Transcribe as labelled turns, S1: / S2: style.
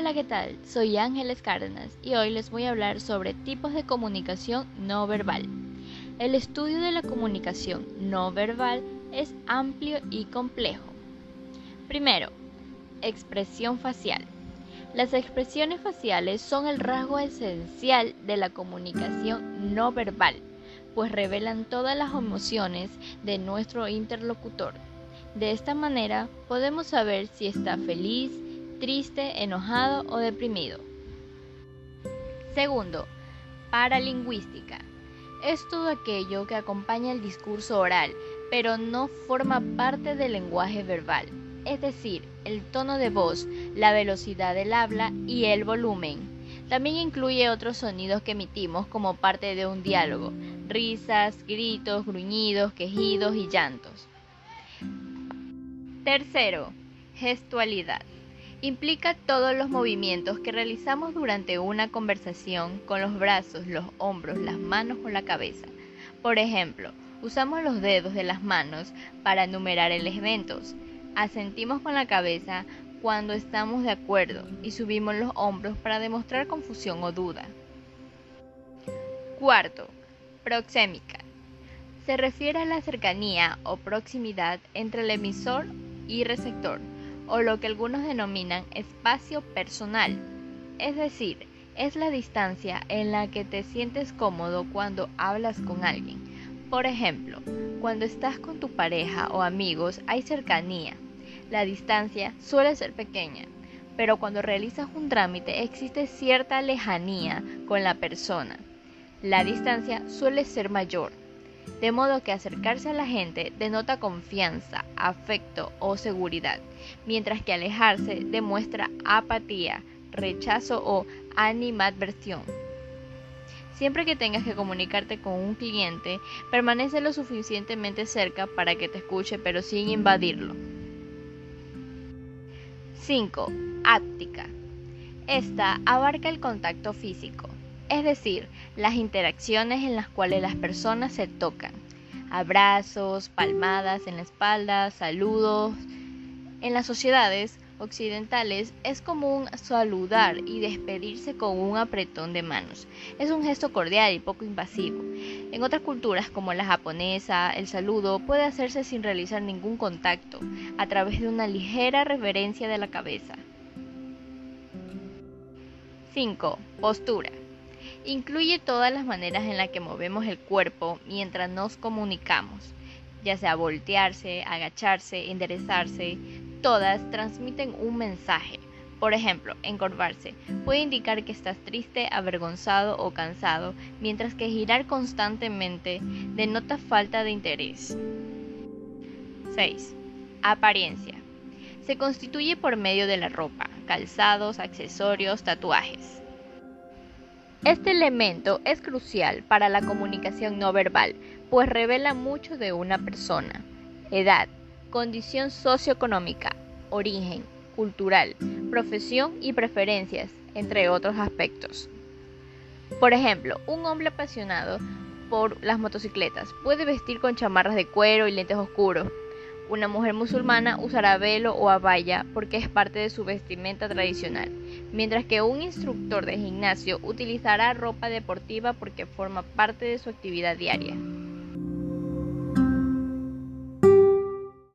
S1: Hola, ¿qué tal? Soy Ángeles Cárdenas y hoy les voy a hablar sobre tipos de comunicación no verbal. El estudio de la comunicación no verbal es amplio y complejo. Primero, expresión facial. Las expresiones faciales son el rasgo esencial de la comunicación no verbal, pues revelan todas las emociones de nuestro interlocutor. De esta manera podemos saber si está feliz, triste, enojado o deprimido. Segundo, paralingüística. Es todo aquello que acompaña el discurso oral, pero no forma parte del lenguaje verbal, es decir, el tono de voz, la velocidad del habla y el volumen. También incluye otros sonidos que emitimos como parte de un diálogo, risas, gritos, gruñidos, quejidos y llantos. Tercero, gestualidad implica todos los movimientos que realizamos durante una conversación con los brazos, los hombros, las manos o la cabeza. Por ejemplo, usamos los dedos de las manos para enumerar elementos, asentimos con la cabeza cuando estamos de acuerdo y subimos los hombros para demostrar confusión o duda. Cuarto, proxémica. Se refiere a la cercanía o proximidad entre el emisor y receptor o lo que algunos denominan espacio personal, es decir, es la distancia en la que te sientes cómodo cuando hablas con alguien. Por ejemplo, cuando estás con tu pareja o amigos hay cercanía. La distancia suele ser pequeña, pero cuando realizas un trámite existe cierta lejanía con la persona. La distancia suele ser mayor, de modo que acercarse a la gente denota confianza, afecto o seguridad, mientras que alejarse demuestra apatía, rechazo o animadversión. Siempre que tengas que comunicarte con un cliente, permanece lo suficientemente cerca para que te escuche pero sin invadirlo. 5. Áptica. Esta abarca el contacto físico es decir, las interacciones en las cuales las personas se tocan. Abrazos, palmadas en la espalda, saludos. En las sociedades occidentales es común saludar y despedirse con un apretón de manos. Es un gesto cordial y poco invasivo. En otras culturas como la japonesa, el saludo puede hacerse sin realizar ningún contacto, a través de una ligera reverencia de la cabeza. 5. Postura. Incluye todas las maneras en las que movemos el cuerpo mientras nos comunicamos, ya sea voltearse, agacharse, enderezarse, todas transmiten un mensaje. Por ejemplo, encorvarse puede indicar que estás triste, avergonzado o cansado, mientras que girar constantemente denota falta de interés. 6. Apariencia. Se constituye por medio de la ropa, calzados, accesorios, tatuajes. Este elemento es crucial para la comunicación no verbal, pues revela mucho de una persona. Edad, condición socioeconómica, origen, cultural, profesión y preferencias, entre otros aspectos. Por ejemplo, un hombre apasionado por las motocicletas puede vestir con chamarras de cuero y lentes oscuros, una mujer musulmana usará velo o abaya porque es parte de su vestimenta tradicional, mientras que un instructor de gimnasio utilizará ropa deportiva porque forma parte de su actividad diaria.